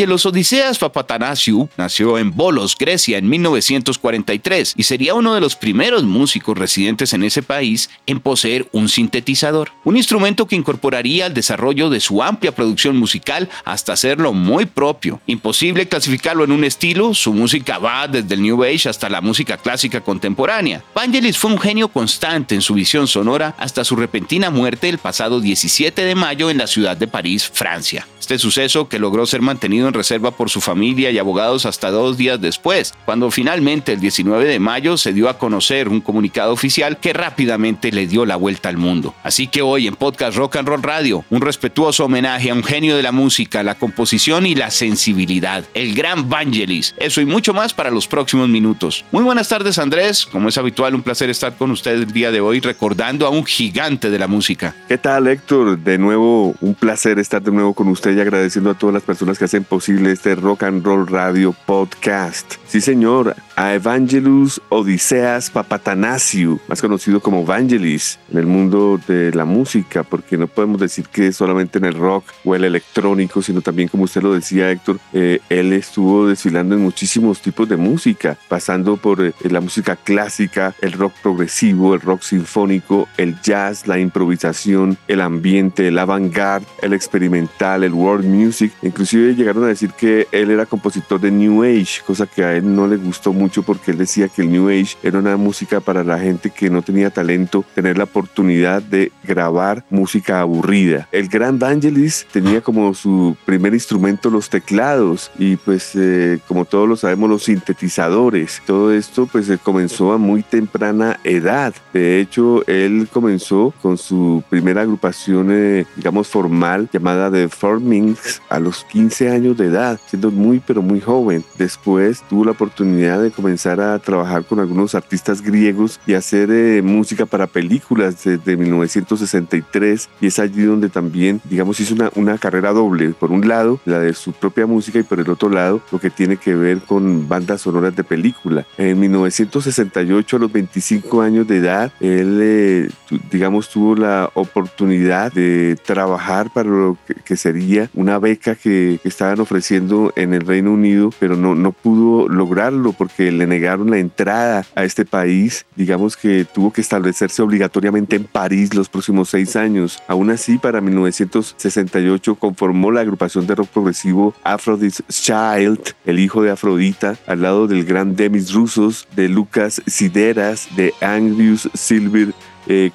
Ángelos Odiseas Papatanasiou nació en Bolos, Grecia, en 1943 y sería uno de los primeros músicos residentes en ese país en poseer un sintetizador, un instrumento que incorporaría al desarrollo de su amplia producción musical hasta hacerlo muy propio. Imposible clasificarlo en un estilo, su música va desde el New Age hasta la música clásica contemporánea. Vangelis fue un genio constante en su visión sonora hasta su repentina muerte el pasado 17 de mayo en la ciudad de París, Francia. Este suceso, que logró ser mantenido reserva por su familia y abogados hasta dos días después, cuando finalmente el 19 de mayo se dio a conocer un comunicado oficial que rápidamente le dio la vuelta al mundo. Así que hoy en Podcast Rock and Roll Radio, un respetuoso homenaje a un genio de la música, la composición y la sensibilidad, el gran Vangelis. Eso y mucho más para los próximos minutos. Muy buenas tardes Andrés, como es habitual, un placer estar con ustedes el día de hoy recordando a un gigante de la música. ¿Qué tal Héctor? De nuevo, un placer estar de nuevo con usted agradeciendo a todas las personas que hacen posible este Rock and Roll Radio Podcast. Sí, señor, a Evangelus Odiseas Papatanasiu, más conocido como Vangelis en el mundo de la música, porque no podemos decir que solamente en el rock o el electrónico, sino también, como usted lo decía, Héctor, eh, él estuvo desfilando en muchísimos tipos de música, pasando por eh, la música clásica, el rock progresivo, el rock sinfónico, el jazz, la improvisación, el ambiente, el avant-garde, el experimental, el world music. Inclusive llegaron a decir que él era compositor de New Age, cosa que a él no le gustó mucho porque él decía que el New Age era una música para la gente que no tenía talento, tener la oportunidad de grabar música aburrida. El gran Vangelis tenía como su primer instrumento los teclados y pues eh, como todos lo sabemos los sintetizadores. Todo esto pues comenzó a muy temprana edad. De hecho, él comenzó con su primera agrupación, eh, digamos, formal llamada The Formings a los 15 años de edad, siendo muy pero muy joven. Después tuvo la oportunidad de comenzar a trabajar con algunos artistas griegos y hacer eh, música para películas desde 1963 y es allí donde también, digamos, hizo una, una carrera doble. Por un lado, la de su propia música y por el otro lado, lo que tiene que ver con bandas sonoras de película. En 1968, a los 25 años de edad, él, eh, digamos, tuvo la oportunidad de trabajar para lo que, sería una beca que, que, ofreciendo en el Reino Unido, pero no, no pudo lograrlo porque le negaron la entrada a este país. Digamos que tuvo que establecerse obligatoriamente en París los próximos seis años. Aún así, para 1968 conformó la agrupación de rock progresivo Aphrodite's Child, el hijo de Afrodita, al lado del gran Demis Rusos, de Lucas Sideras, de Anglius Silver eh,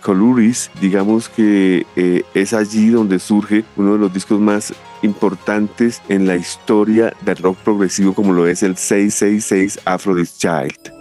digamos que eh, es allí donde surge uno de los discos más importantes en la historia del rock progresivo como lo es el 666 Aphrodite Child.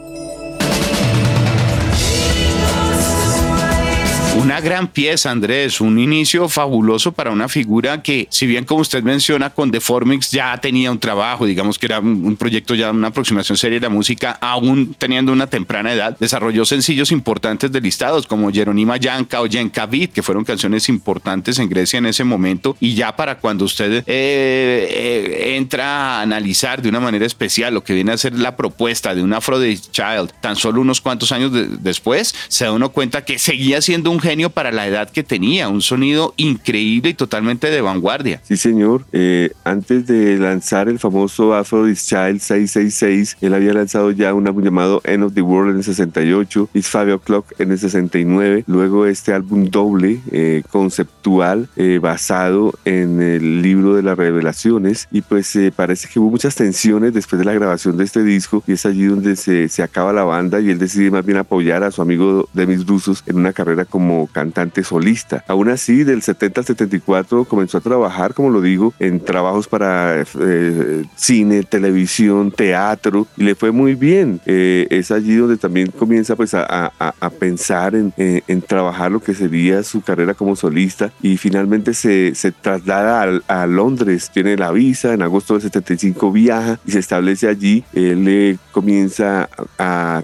Una gran pieza, Andrés, un inicio fabuloso para una figura que, si bien como usted menciona, con The Formix ya tenía un trabajo, digamos que era un proyecto ya, una aproximación seria de la música, aún teniendo una temprana edad, desarrolló sencillos importantes de listados como Jeronima Yanka o Yenka Beat, que fueron canciones importantes en Grecia en ese momento, y ya para cuando usted eh, eh, entra a analizar de una manera especial lo que viene a ser la propuesta de un Aphrodite Child, tan solo unos cuantos años después, se da uno cuenta que seguía siendo un genio para la edad que tenía, un sonido increíble y totalmente de vanguardia. Sí, señor. Eh, antes de lanzar el famoso Aphrodite Child 666, él había lanzado ya un álbum llamado End of the World en el 68, It's Five O'Clock en el 69, luego este álbum doble eh, conceptual eh, basado en el libro de las revelaciones y pues parece que hubo muchas tensiones después de la grabación de este disco y es allí donde se, se acaba la banda y él decide más bien apoyar a su amigo Demis Rusos en una carrera como como cantante solista. Aún así, del 70 al 74 comenzó a trabajar, como lo digo, en trabajos para eh, cine, televisión, teatro, y le fue muy bien. Eh, es allí donde también comienza pues, a, pensar en, trabajar lo que sería su carrera como solista y finalmente se, traslada a, Londres, tiene la visa, en agosto del 75 viaja y se establece allí. Él comienza a,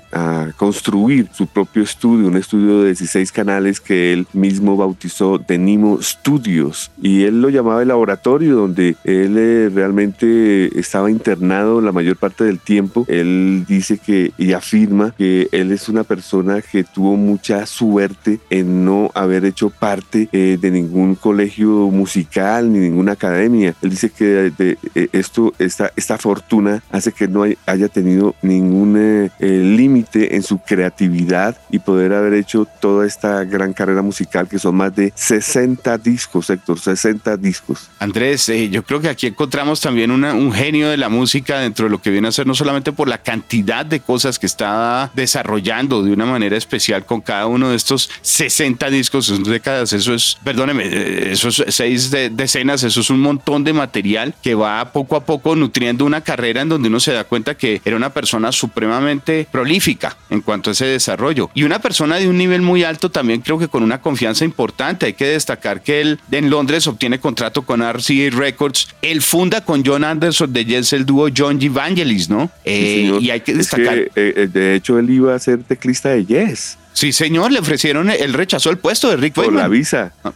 construir su propio estudio, un estudio de 16 canales que él mismo bautizó de Nimo Studios y él lo llamaba el laboratorio donde él eh, realmente estaba internado la mayor parte del tiempo. Él dice que y afirma que él es una persona que tuvo mucha suerte en no haber hecho parte eh, de ningún colegio musical ni ninguna academia. Él dice que de, eh, esto, esta, esta fortuna hace que no haya tenido ningún límite en su creatividad y poder haber hecho toda esta gran carrera musical que son más de 60 discos, Héctor, 60 discos. Andrés, eh, yo creo que aquí encontramos también un genio de la música dentro de lo que viene a ser no solamente por la cantidad de cosas que está desarrollando de una manera especial con cada uno de estos 60 discos, son décadas, eso es, perdóneme, eh, esos seis decenas, eso es un montón de material que va poco a poco nutriendo una carrera en donde uno se da cuenta que era una persona supremamente prolífica en cuanto a ese desarrollo y una persona de un nivel muy alto también creo que con una confianza importante. Hay que destacar que él en Londres obtiene contrato con RCA Records. Él funda con John Anderson de Yes el dúo John G. ¿no? Eh, y hay que destacar. Eh, eh, de hecho, él iba a ser teclista de Yes. Sí, señor, le ofrecieron, él rechazó el puesto de Rick Por la visa. Ah,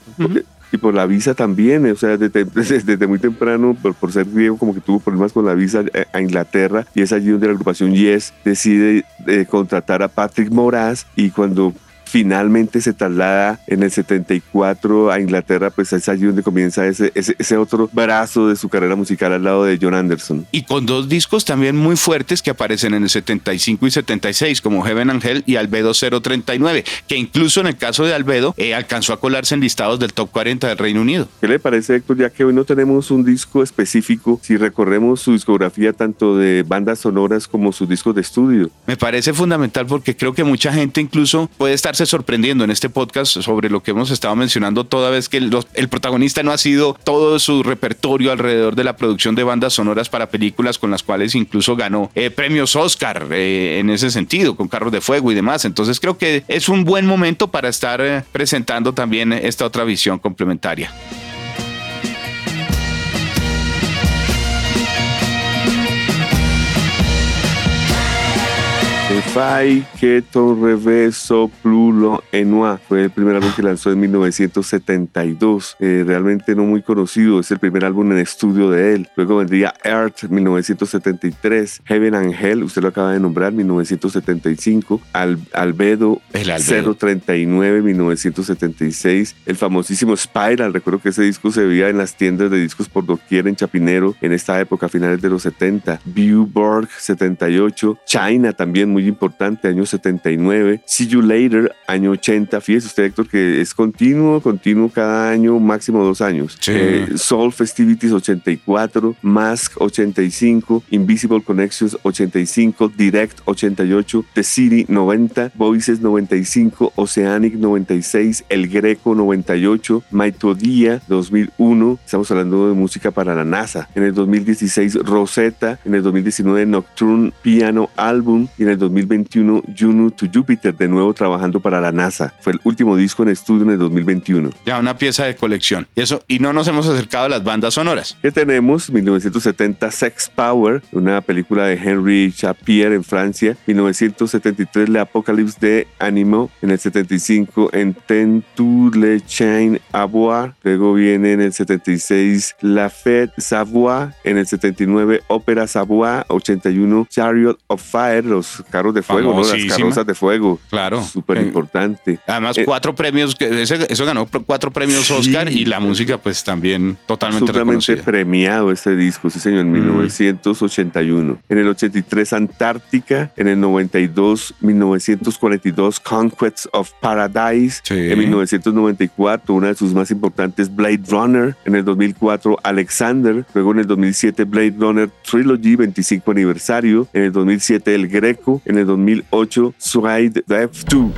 y por la visa también, o sea, desde, desde, muy temprano, por, por, ser griego, como que tuvo problemas con la visa a Inglaterra, y es allí donde la agrupación Yes decide contratar a Patrick Moraz, y cuando finalmente se traslada en el 74 a Inglaterra, pues es allí donde comienza ese, ese, otro brazo de su carrera musical al lado de John Anderson. Y con dos discos también muy fuertes que aparecen en el 75 y 76, como Heaven Angel y Albedo 039, que incluso en el caso de Albedo eh, alcanzó a colarse en listados del top 40 del Reino Unido. ¿Qué le parece, Héctor? Ya que hoy no tenemos un disco específico, si recorremos su discografía tanto de bandas sonoras como sus discos de estudio. Me parece fundamental porque creo que mucha gente incluso puede estarse sorprendiendo en este podcast sobre lo que hemos estado mencionando toda vez que el, protagonista no ha sido todo su repertorio alrededor de la producción de bandas sonoras para películas con las cuales incluso ganó eh, premios Oscar eh, en ese sentido, con Carros de Fuego y demás. Entonces creo que es un buen momento para estar eh, presentando también esta otra visión complementaria. Fai Keto Reverso Plulo Enua. Fue el primer álbum que lanzó en 1972. Eh, realmente no muy conocido, es el primer álbum en estudio de él. Luego vendría Earth 1973, Heaven and Hell, usted lo acaba de nombrar, 1975, Albedo, el Albedo. 039 1976, el famosísimo Spiral, recuerdo que ese disco se veía en las tiendas de discos por doquier en Chapinero en esta época, finales de los 70, Viewborg 78, China también muy importante, año 79. See You Later, año 80. Fíjese usted, Héctor, que es continuo, continuo cada año, máximo dos años. Eh, Soul Festivities 84, Mask 85, Invisible Connections 85, Direct 88, The City 90, Voices 95, Oceanic 96, El Greco 98, Maitodía 2001. Estamos hablando de música para la NASA. En el 2016, Rosetta. En el 2019, Nocturne Piano Album. Y en el 2021 Juno to Jupiter, de nuevo trabajando para la NASA. Fue el último disco en estudio en el 2021. Ya una pieza de colección. Y eso, y no nos hemos acercado a las bandas sonoras. ¿Qué tenemos? 1970 Sex Power, una película de Henry Chapier en Francia. 1973 Le Apocalypse de Animo. En el 75 en Le Chain Avoir. Luego viene en el 76 La Fête Savoie. En el 79 Ópera Savoie. 81 Chariot of Fire, los carros de fuego, ¿no? Las carrozas de fuego. Claro. Súper importante. Además, eh, cuatro premios, eso ganó cuatro premios Oscar y la música, pues también totalmente Absolutamente premiado este disco, sí, señor, en 1981. Mm. En el 83, Antártica. En el 92, 1942, Conquests of Paradise. En 1994, una de sus más importantes, Blade Runner. En el 2004, Alexander. Luego en el 2007, Blade Runner Trilogy, 25 aniversario. En el 2007, El Greco en el Mil 2008, Suride Drive 2.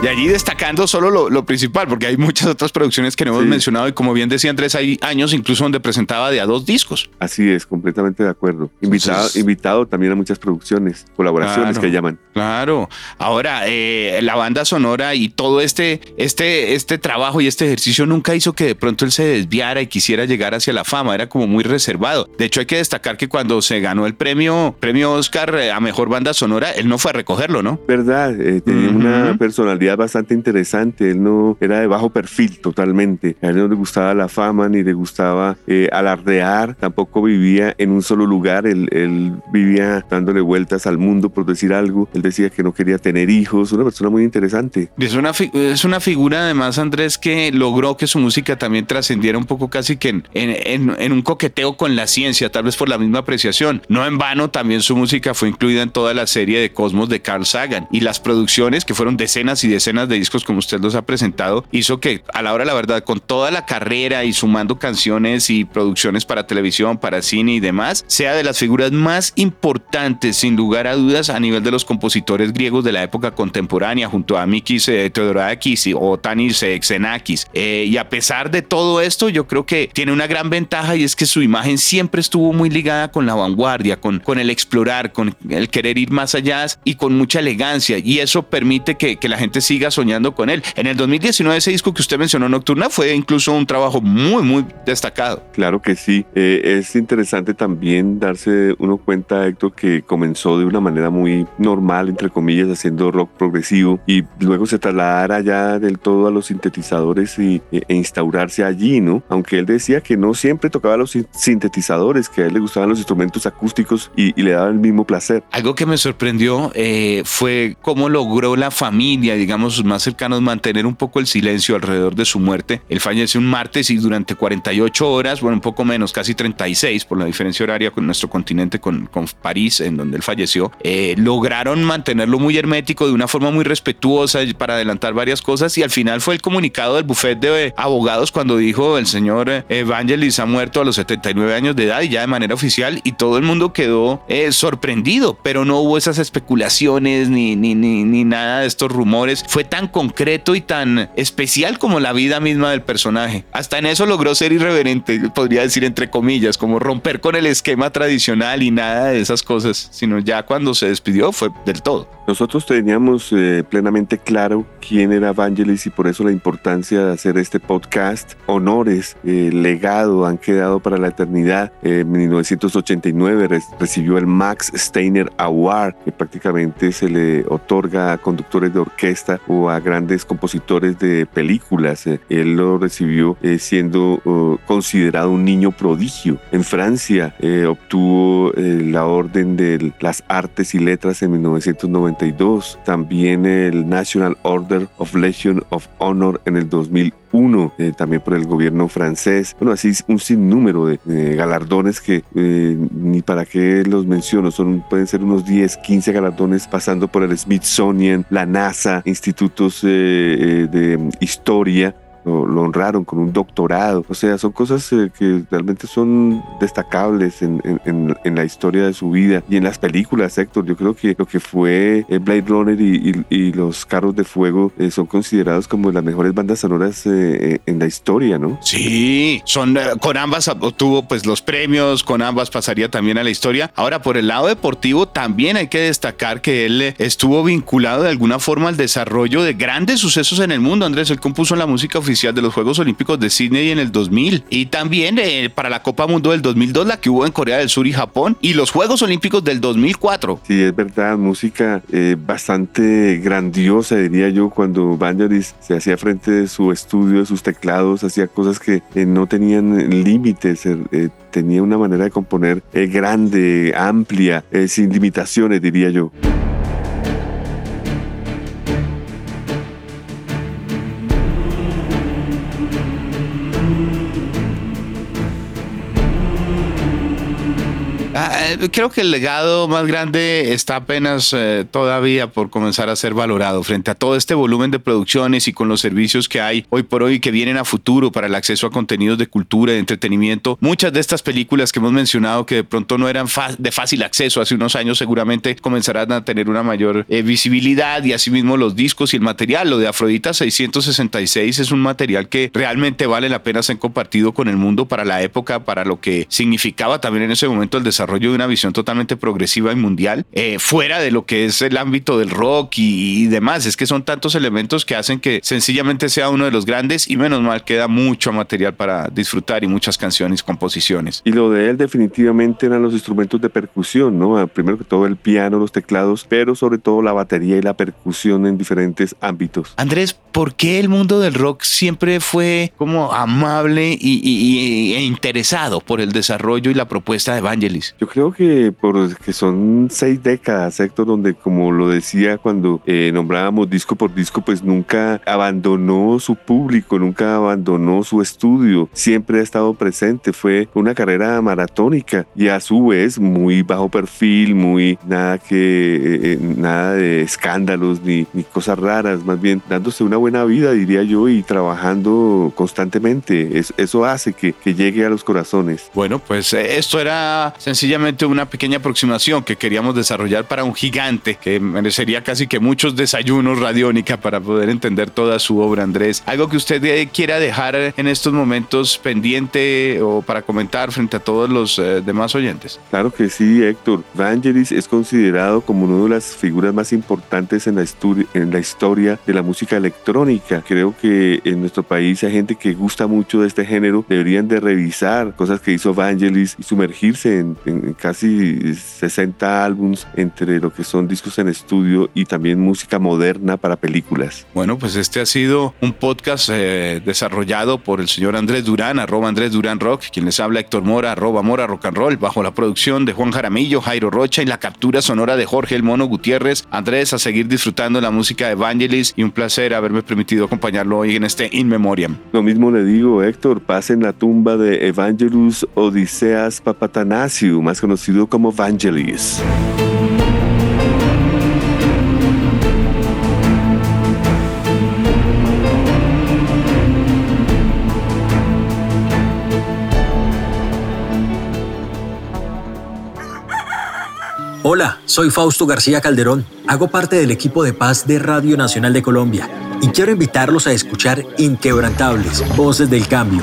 De allí destacando solo lo, principal, porque hay muchas otras producciones que no hemos mencionado y como bien decía Andrés, hay años incluso donde presentaba de a dos discos. Así es, completamente de acuerdo. Invitado, invitado también a muchas producciones, colaboraciones que llaman. Claro. Ahora, eh, la banda sonora y todo este, este, este trabajo y este ejercicio nunca hizo que de pronto él se desviara y quisiera llegar hacia la fama, era como muy reservado. De hecho, hay que destacar que cuando se ganó el premio, premio Oscar eh, a mejor banda sonora, él no fue a recogerlo, ¿no? Verdad, eh, tenía una personalidad bastante interesante. Él no era de bajo perfil totalmente. A él no le gustaba la fama ni le gustaba eh, alardear. Tampoco vivía en un solo lugar. Él, él, vivía dándole vueltas al mundo, por decir algo. Él decía que no quería tener hijos. Una persona muy interesante. Es una, es una figura, además, Andrés, que logró que su música también trascendiera un poco casi que en, en, en un coqueteo con la ciencia, tal vez por la misma apreciación. No en vano, también su música fue incluida en toda la serie de Cosmos de Carl Sagan. Y las producciones, que fueron decenas y decenas de discos como usted los ha presentado, hizo que a la hora la verdad, con toda la carrera y sumando canciones y producciones para televisión, para cine y demás, sea de las figuras más importantes, sin lugar a dudas, a nivel de los compositores griegos de la época contemporánea, junto a Mikis eh, Theodorakis o Tanis eh, Xenakis. Eh, y a pesar de todo esto, yo creo que tiene una gran ventaja y es que su imagen siempre estuvo muy ligada con la vanguardia, con, con el explorar, con el querer ir más allá y con mucha elegancia. Y eso permite que, que la gente siga soñando con él. En el 2019 ese disco que usted mencionó, Nocturna, fue incluso un trabajo muy, muy destacado. Claro que sí. Eh, es interesante también darse uno cuenta, Héctor, que comenzó de una manera muy normal, entre comillas, haciendo rock progresivo y luego se trasladara ya del todo a los sintetizadores y, e, e instaurarse allí, ¿no? Aunque él decía que no siempre tocaba los sintetizadores, que a él le gustaban los instrumentos acústicos y, le daba el mismo placer. Algo que me sorprendió eh, fue cómo logró la familia digamos sus más cercanos, mantener un poco el silencio alrededor de su muerte. Él falleció un martes y durante 48 horas, bueno, un poco menos, casi 36 por la diferencia horaria con nuestro continente, con, con París, en donde él falleció, eh, lograron mantenerlo muy hermético de una forma muy respetuosa para adelantar varias cosas y al final fue el comunicado del bufete de abogados cuando dijo el señor Evangelis ha muerto a los 79 años de edad y ya de manera oficial y todo el mundo quedó eh, sorprendido, pero no hubo esas especulaciones ni, ni, ni, ni nada de estos rumores fue tan concreto y tan especial como la vida misma del personaje. Hasta en eso logró ser irreverente, podría decir entre comillas, como romper con el esquema tradicional y nada de esas cosas, sino ya cuando se despidió fue del todo. Nosotros teníamos eh, plenamente claro quién era Vangelis y por eso la importancia de hacer este podcast. Honores, eh, legado han quedado para la eternidad. en 1989 recibió el Max Steiner Award, que prácticamente se le otorga a conductores de orquesta o a grandes compositores de películas. Eh, él lo recibió eh, siendo oh, considerado un niño prodigio. En Francia eh, obtuvo la Orden de las Artes y Letras en 1992. También el National Order of Legion of Honor en el 2001 uno eh, también por el gobierno francés. Bueno, así un sinnúmero de, galardones que eh, ni para qué los menciono, son, pueden ser unos 10, 15 galardones pasando por el Smithsonian, la NASA, institutos eh, de historia lo, honraron con un doctorado. O sea, son cosas eh, que realmente son destacables en, en, la historia de su vida y en las películas, Héctor. Yo creo que lo que fue eh, Blade Runner y, los Carros de Fuego eh, son considerados como las mejores bandas sonoras en la historia, ¿no? Sí, son con ambas obtuvo pues los premios, con ambas pasaría también a la historia. Ahora, por el lado deportivo, también hay que destacar que él estuvo vinculado de alguna forma al desarrollo de grandes sucesos en el mundo. Andrés, él compuso la música oficial de los Juegos Olímpicos de Sydney en el 2000 y también eh, para la Copa Mundo del 2002, la que hubo en Corea del Sur y Japón y los Juegos Olímpicos del 2004. Sí, es verdad, música eh, bastante grandiosa, diría yo, cuando Vangelis se hacía frente de su estudio, de sus teclados, hacía cosas que eh, no tenían límites, tenía una manera de componer grande, amplia, sin limitaciones, diría yo. Creo que el legado más grande está apenas eh, todavía por comenzar a ser valorado frente a todo este volumen de producciones y con los servicios que hay hoy por hoy que vienen a futuro para el acceso a contenidos de cultura, de entretenimiento. Muchas de estas películas que hemos mencionado que de pronto no eran de fácil acceso hace unos años seguramente comenzarán a tener una mayor eh, visibilidad y asimismo los discos y el material. Lo de Afrodita 666 es un material que realmente vale la pena ser compartido con el mundo para la época, para lo que significaba también en ese momento el desarrollo desarrollo de una visión totalmente progresiva y mundial, eh, fuera de lo que es el ámbito del rock y, demás. Es que son tantos elementos que hacen que sencillamente sea uno de los grandes y menos mal queda mucho material para disfrutar y muchas canciones, composiciones. Y lo de él definitivamente eran los instrumentos de percusión, ¿no? Ah, primero que todo el piano, los teclados, pero sobre todo la batería y la percusión en diferentes ámbitos. Andrés, ¿por qué el mundo del rock siempre fue como amable y, e interesado por el desarrollo y la propuesta de Evangelis? Yo creo que porque son seis décadas, Héctor, donde como lo decía cuando eh, nombrábamos disco por disco, pues nunca abandonó su público, nunca abandonó su estudio, siempre ha estado presente, fue una carrera maratónica y a su vez muy bajo perfil, muy nada que, eh, eh, nada de escándalos ni, ni cosas raras, más bien dándose una buena vida, diría yo, y trabajando constantemente. eso hace que, que llegue a los corazones. Bueno, pues esto era sencillamente una pequeña aproximación que queríamos desarrollar para un gigante que merecería casi que muchos desayunos radiónica para poder entender toda su obra, Andrés. Algo que usted eh, quiera dejar en estos momentos pendiente o para comentar frente a todos los eh, demás oyentes. Claro que sí, Héctor. Vangelis es considerado como una de las figuras más importantes en la, historia de la música electrónica. Creo que en nuestro país hay gente que gusta mucho de este género. Deberían de revisar cosas que hizo Vangelis y sumergirse en casi 60 álbums entre lo que son discos en estudio y también música moderna para películas. Bueno, pues este ha sido un podcast eh, desarrollado por el señor Andrés Durán, arroba Andrés Durán Rock, quien les habla Héctor Mora, arroba Mora Rock and Roll, bajo la producción de Juan Jaramillo, Jairo Rocha y la captura sonora de Jorge El Mono Gutiérrez. Andrés, a seguir disfrutando la música de Evangelis y un placer haberme permitido acompañarlo hoy en este In Memoriam. Lo mismo le digo, Héctor, pasen la tumba de Evangelus Odiseas Papatanasiu más conocido como Vangelis. Hola, soy Fausto García Calderón. Hago parte del equipo de paz de Radio Nacional de Colombia y quiero invitarlos a escuchar Inquebrantables, Voces del Cambio